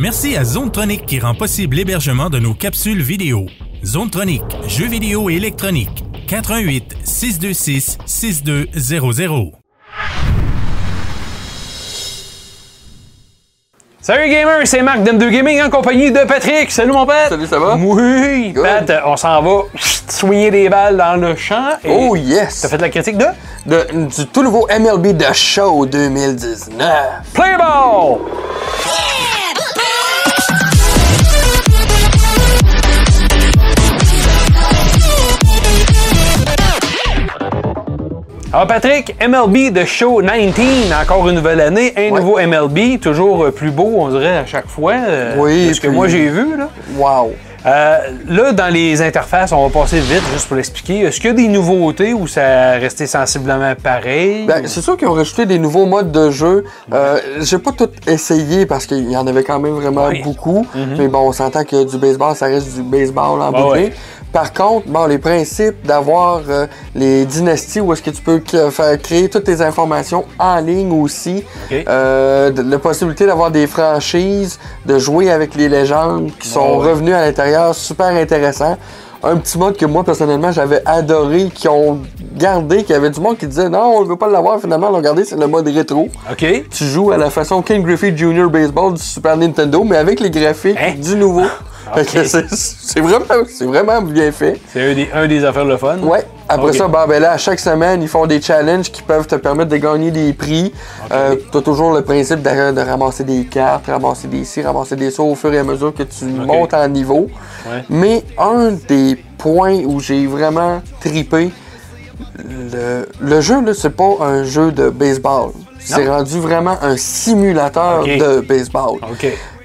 Merci à Zonetronic qui rend possible l'hébergement de nos capsules vidéo. Zonetronic, jeux vidéo et électronique. 88 626 6200. Salut gamers, c'est Marc d'M2 Gaming en compagnie de Patrick. Salut mon père. Salut, ça va? Oui. Good. Pat, on s'en va soigner des balles dans le champ. Et Oh yes! T'as fait la critique de? De- du tout nouveau MLB The Show 2019. Play Ball. Alors Patrick, MLB The Show 19, encore une nouvelle année, un Ouais. nouveau MLB, toujours euh, plus beau, on dirait à chaque fois. euh, Oui, de ce que moi j'ai vu là. Wow! Euh, là, dans les interfaces, on va passer vite juste pour l'expliquer. Est-ce qu'il y a des nouveautés ou ça a resté sensiblement pareil? Ben, c'est sûr qu'ils ont rajouté des nouveaux modes de jeu. Euh, J'ai pas tout essayé parce qu'il y en avait quand même vraiment beaucoup. Mais bon, on s'entend que du baseball, ça reste du baseball en bout ouais. Par contre, bon, les principes d'avoir euh, les dynasties où est-ce que tu peux faire créer toutes tes informations en ligne aussi, euh, de- la possibilité d'avoir des franchises, de jouer avec les légendes qui sont ouais. revenues à l'intérieur, super intéressant. Un petit mode que moi personnellement j'avais adoré, qui ont gardé, qu'il y avait du monde qui disait non, on ne veut pas l'avoir, finalement, l'ont gardé, c'est le mode rétro. OK. Tu joues à la façon King Griffey Jr. Baseball du Super Nintendo, mais avec les graphiques Hein? du nouveau. Ok. c'est- vraiment, vraiment bien fait. C'est un des, un des affaires le fun. Ouais. Après ça, ben, ben là, à chaque semaine, ils font des challenges qui peuvent te permettre de gagner des prix. Euh, tu as toujours le principe de, de ramasser des cartes, ramasser des ci, ramasser des ça au fur et à mesure que tu montes en niveau. Ouais. Mais un des points où j'ai vraiment tripé, le, le jeu, c'est pas un jeu de baseball. C'est rendu vraiment un simulateur de baseball.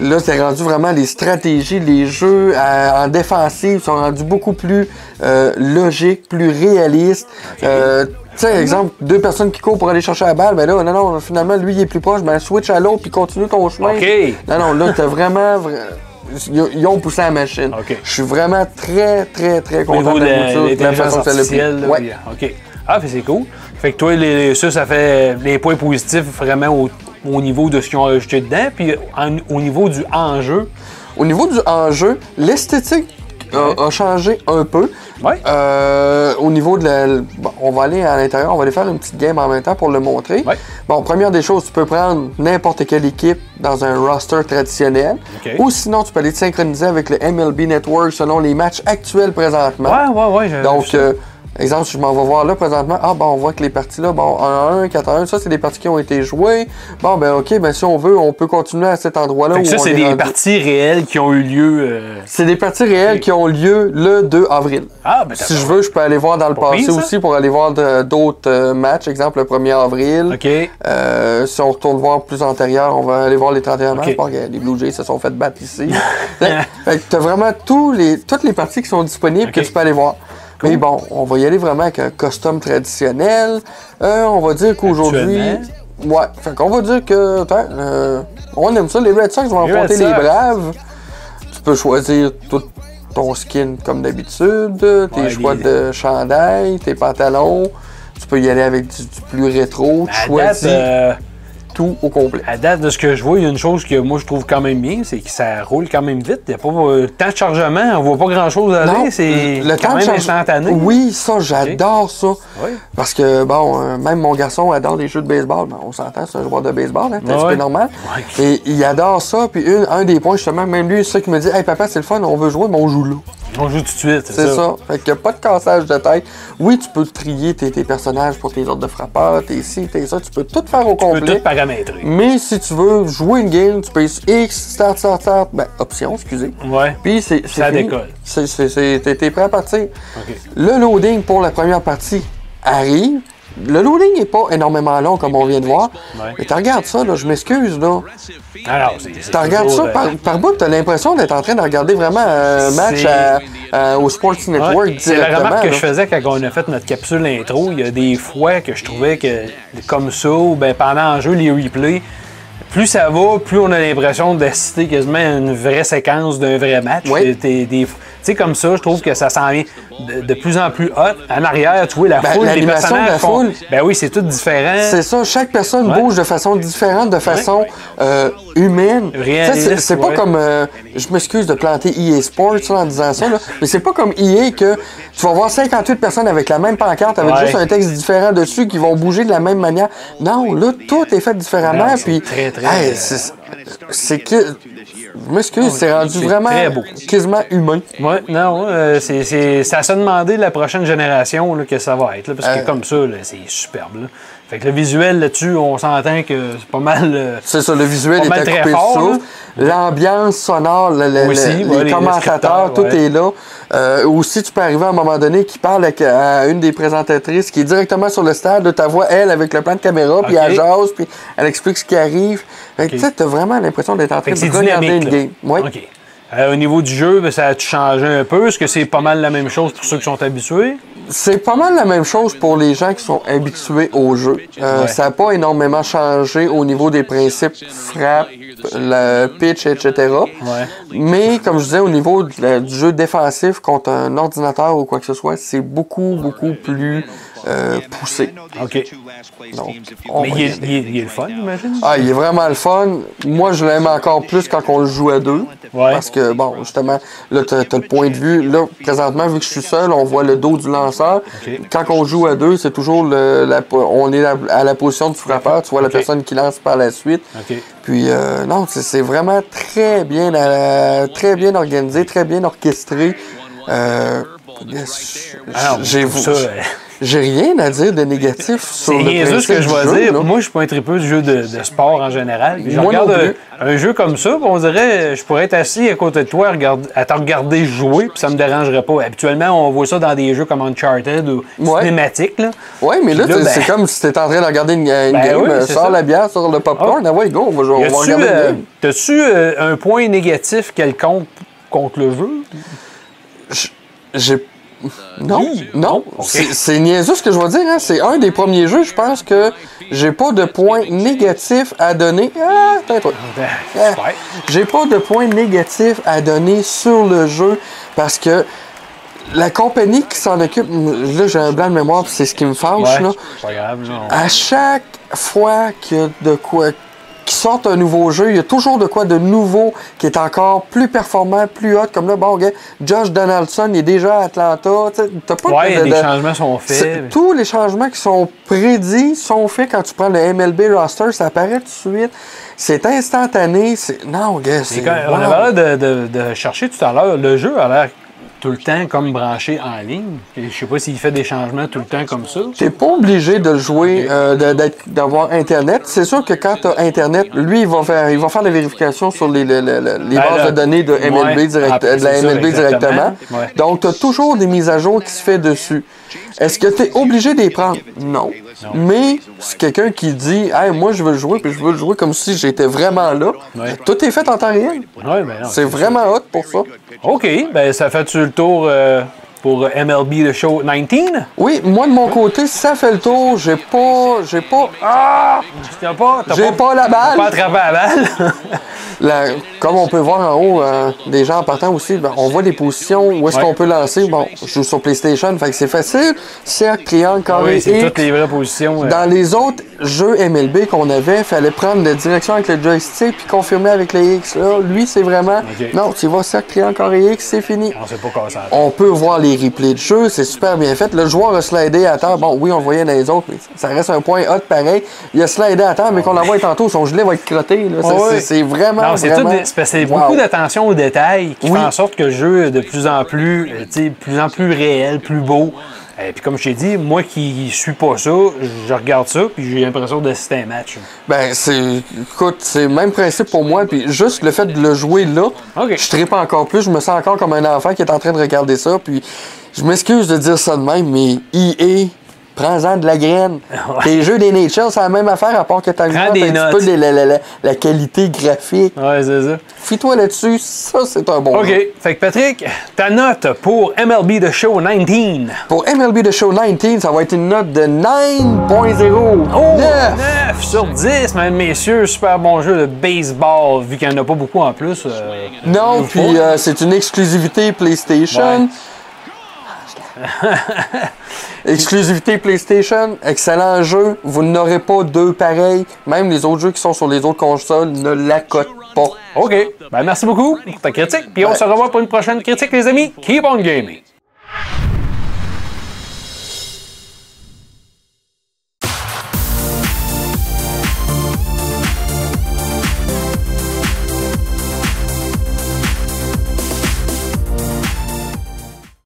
Là, c'est rendu vraiment les stratégies, les jeux euh, en défensive sont rendus beaucoup plus euh, logiques, plus réalistes. Euh, tu sais, exemple, deux personnes qui courent pour aller chercher la balle, ben là, non, non, finalement, lui, il est plus proche, ben switch à l'autre puis continue ton chemin. OK. Non, non, là, t'as vraiment... vra- Ils ont poussé la machine. Je suis vraiment très, très, très content de la de la façon que ça l'a Ouais. oui, OK. Ah, c'est cool. Fait que toi, les, ça, ça fait les points positifs vraiment au, au niveau de ce qu'ils ont ajouté dedans, puis en- au niveau du enjeu. Au niveau du enjeu, l'esthétique a, a changé un peu. Ouais. Euh, au niveau de la. bon, on va aller à l'intérieur, on va aller faire une petite game en même temps pour le montrer. Ouais. Bon, première des choses, tu peux prendre n'importe quelle équipe dans un roster traditionnel. Ou sinon, tu peux aller te synchroniser avec le MLB Network selon les matchs actuels présentement. Ouais, ouais, ouais. Donc, euh, exemple, si je m'en vais voir là présentement, ah bon, on voit que les parties là, bon, 1 1, 4 1, ça c'est des parties qui ont été jouées. Bon, ben ok, ben si on veut, on peut continuer à cet endroit-là. Où ça, c'est est des rendu. parties réelles qui ont eu lieu. euh, C'est des parties réelles qui ont lieu le 2 avril. Ah, ben Si je veux, je peux aller voir dans le Pas passé pire, aussi pour aller voir d'autres euh, matchs. Exemple, le 1er avril. OK. Euh, si on retourne voir plus antérieur, on va aller voir les 31 matchs. Ok. Bon, regarde, les Blue Jays se sont fait battre ici. fait que t'as vraiment tous les, toutes les parties qui sont disponibles que tu peux aller voir. Mais bon, on va y aller vraiment avec un costume traditionnel. Euh, on va dire qu'aujourd'hui... Ouais, fait qu'on va dire que... attends, euh, on aime ça. Les Red Sox vont Les affronter les. Braves. Tu peux choisir tout ton skin comme d'habitude, tes Ouais, choix les- de chandail, tes pantalons. Tu peux y aller avec du, du plus rétro. Tu date, choisis euh, tout au complet. à date de ce que je vois, il y a une chose que moi je trouve quand même bien, c'est que ça roule quand même vite. Il n'y a pas euh, temps de chargement, on voit pas grand chose aller. C'est le quand temps de même charge- instantané. Oui, ça, j'adore ça. Oui. Parce que, bon, euh, même mon garçon adore les jeux de baseball. Ben, on s'entend, c'est un joueur de baseball, hein, c'est un Ouais, petit peu ouais. normal. Et il adore ça. Puis une- un des points, justement, même lui, c'est ça qui me dit Hey papa, c'est le fun, on veut jouer, mais on joue là. On joue tout de suite, c'est C'est ça. ça. Fait qu'il n'y a pas de cassage de tête. Oui, tu peux trier tes, tes personnages pour tes ordres de frappeurs, tes ci, tes ça. Tu peux tout faire au Tu peux complet. tout paramétrer. Mais si tu veux jouer une game, tu payes X, start, start, start, ben, option, excusez. Ouais. Puis c'est Ça fini. décolle. C'est- c'est- T'es t'es prêt à partir. OK. Le loading pour la première partie arrive. Le loading n'est pas énormément long comme on vient de voir. Ouais. Mais tu regardes ça, là, je m'excuse, là. Alors, Tu regardes ça euh, par, par bout, tu as l'impression d'être en train de regarder vraiment un match à- à- au Sports Network Ouais, c'est la remarque que là. je faisais quand on a fait notre capsule intro. Il y a des fois que je trouvais que, comme ça, ou ben, pendant le jeu, les replays, plus ça va, plus on a l'impression d'assister quasiment à une vraie séquence d'un vrai match. Oui. Des- sais, comme ça, je trouve que ça s'en vient de, de plus en plus hot. En arrière, tu vois, la Ben, foule, les l'animation de la personnages font- foule. Ben oui, c'est tout différent. C'est ça, chaque personne Ouais. bouge de façon différente, de façon euh, humaine. C'est pas ouais. comme. euh, je m'excuse de planter EA Sports là, en disant ça, là, mais c'est pas comme EA que tu vas voir 58 personnes avec la même pancarte, avec Ouais. juste un texte différent dessus, qui vont bouger de la même manière. Non, là, tout est fait différemment. Puis, très, très, hey, euh, c'est que. Je m'excuse, c'est rendu c'est vraiment quasiment humain. Ouais, non, euh, c'est, c'est, c'est à se demander la prochaine génération là, que ça va être. là, parce que Euh. comme ça, là, c'est superbe. là. Fait que le visuel là-dessus, on s'entend que c'est pas mal. euh, C'est ça, le visuel est à très couper fort, le souffle. L'ambiance sonore, le- le- Aussi, le- ouais, les les commentateurs, tout ouais. est là. Euh, aussi, tu peux arriver à un moment donné qui parle avec, à une des présentatrices qui est directement sur le stade. là, ta voix, elle, avec le plan de caméra, puis elle jase, puis elle explique ce qui arrive. Fait que, Ok. tu sais, t'as vraiment l'impression d'être en train de regarder une game. Ouais. OK. Euh, au niveau du jeu, ben, ça a changé un peu? Est-ce que c'est pas mal la même chose pour ceux qui sont habitués? C'est pas mal la même chose pour les gens qui sont habitués au jeu. Euh, Ouais. Ça n'a pas énormément changé au niveau des principes frappe, le pitch, etc. Mais comme je disais, au niveau du jeu défensif contre un ordinateur ou quoi que ce soit, c'est beaucoup, beaucoup plus euh, poussé. OK. Donc, on Mais va il est, aller. il est- il est le fun, j'imagine? Ah, il est vraiment le fun. Moi, je l'aime encore plus quand on le joue à deux. Ouais. Parce que, bon, justement, là, t'as as le point de vue. Là, présentement, vu que je suis seul, on voit le dos du lanceur. Ok. Quand on joue à deux, c'est toujours le, la, on est à, à la position du frappeur. Tu vois la personne qui lance par la suite. OK. Puis, euh, non, c'est- vraiment très bien, euh, très bien organisé, très bien orchestré. Euh, yes, Ah j'ai ça, euh, j'ai rien à dire de négatif sur C'est le niaiseux ce principe que je vais dire. là. Moi, je suis pas un tripeux du jeu de, de sport en général. Puis je Moi regarde non un, jeu comme ça, on dirait, je pourrais être assis à côté de toi à, te regarder jouer, puis ça me dérangerait pas. Habituellement, on voit ça dans des jeux comme Uncharted ou Ouais. cinématiques. Là. Ouais, mais là, ben- c'est comme si t'étais en train de regarder une, une Ben game, oui, euh, sors ça. la bière, sors le popcorn, ah ouais, go, on va, jouer, on va regarder une euh, game. T'as-tu euh, un point négatif quelconque contre le jeu? J'ai. Non, Oui, non, non, c'est niaiseux ce que je vais dire. Hein. C'est un des premiers jeux, je pense que j'ai pas de points négatifs à donner. Ah, Ah. J'ai pas de points négatifs à donner sur le jeu parce que la compagnie qui s'en occupe, là j'ai un blanc de mémoire, puis c'est ce qui me fâche. Ouais, Là. c'est pas grave. là, on- À chaque fois qu'il y a de quoi sortent un nouveau jeu, il y a toujours de quoi de nouveau qui est encore plus performant, plus hot. Comme là, bon, gars, Josh Donaldson il est déjà à Atlanta. T'as pas Ouais, de, les de- changements sont faits. Tous les changements qui sont prédits sont faits quand tu prends le MLB roster, ça apparaît tout de suite. C'est instantané. Non, gars, c'est. On avait l'air de chercher tout à l'heure. Le jeu a l'air tout le temps comme branché en ligne. Je sais pas s'il fait des changements tout le temps comme ça. T'es pas obligé de le jouer, euh, d'avoir Internet. C'est sûr que quand t'as Internet, lui, il va faire, il va faire la vérification sur les, les, les- les Ben, bases là, de données de MLB, ouais, direct- après, de la ça, MLB directement. Ouais. Donc, t'as toujours des mises à jour qui se fait dessus. Est-ce que t'es obligé de les prendre? Non. Mais c'est quelqu'un qui dit, hey, moi, je veux le jouer, puis je veux le jouer comme si j'étais vraiment là. Ouais. Tout est fait en temps réel. Ben C'est vraiment hot pour ça. OK, ben ça fait-tu le tour euh, pour MLB The Show 19? Oui, moi, de mon côté, ça fait le tour. J'ai pas, j'ai pas, Ah! Pas, j'ai pas la balle. pas attrapé la balle? La- comme on peut voir en haut, euh, des gens en partant aussi, ben, on voit des positions où est-ce Ouais. qu'on peut lancer. Bon, je joue sur PlayStation, fait que c'est facile. Cercle, triangle, carré, oui, c'est toutes les vraies positions. euh. Dans les autres jeux MLB qu'on avait, fallait prendre la direction avec le joystick puis confirmer avec les X. Là, lui, c'est vraiment. Non, tu vas cercle, triangle, carré, X, c'est fini. On sait pas comment ça On peut voir les replays de jeu, c'est super bien fait. Le joueur a slidé à terre. Bon, oui, on le voyait dans les autres, mais ça reste un point hot pareil. Il a slidé à terre, mais qu'on l'envoie tantôt, son gilet va être crotté. oui. c'est- vraiment. Non, c'est tout vraiment... des- Wow. beaucoup d'attention aux détails qui Oui. fait en sorte que le jeu est de plus en plus, plus en plus réel, plus beau. Et puis comme je t'ai dit, moi qui suis pas ça, je regarde ça puis j'ai l'impression d'assister à un match. Ben, c'est. Écoute, c'est le même principe pour moi. Puis juste le fait de le jouer là, je tripe encore plus. Je me sens encore comme un enfant qui est en train de regarder ça. Puis je m'excuse de dire ça de même, mais EA. Prends-en de la graine. Les jeux des NHL, c'est la même affaire, à part que tu Prends un petit peu de la, la- la- la qualité graphique. Ouais, c'est ça. Fie-toi là-dessus, ça, c'est un bon OK. jeu. Fait que Patrick, ta note pour MLB The Show 19. Pour MLB The Show 19, ça va être une note de 9.0. Oh! 9. 9 sur 10, mesdames, messieurs. Super bon jeu de baseball, vu qu'il n'y en a pas beaucoup en plus. euh, Non, puis euh, c'est une exclusivité PlayStation. Ouais. Exclusivité PlayStation, excellent jeu. Vous n'aurez pas deux pareils. Même les autres jeux qui sont sur les autres consoles ne l'accotent pas. OK. Ben, merci beaucoup pour ta critique. Puis on se revoit pour une prochaine critique, les amis. Keep on gaming.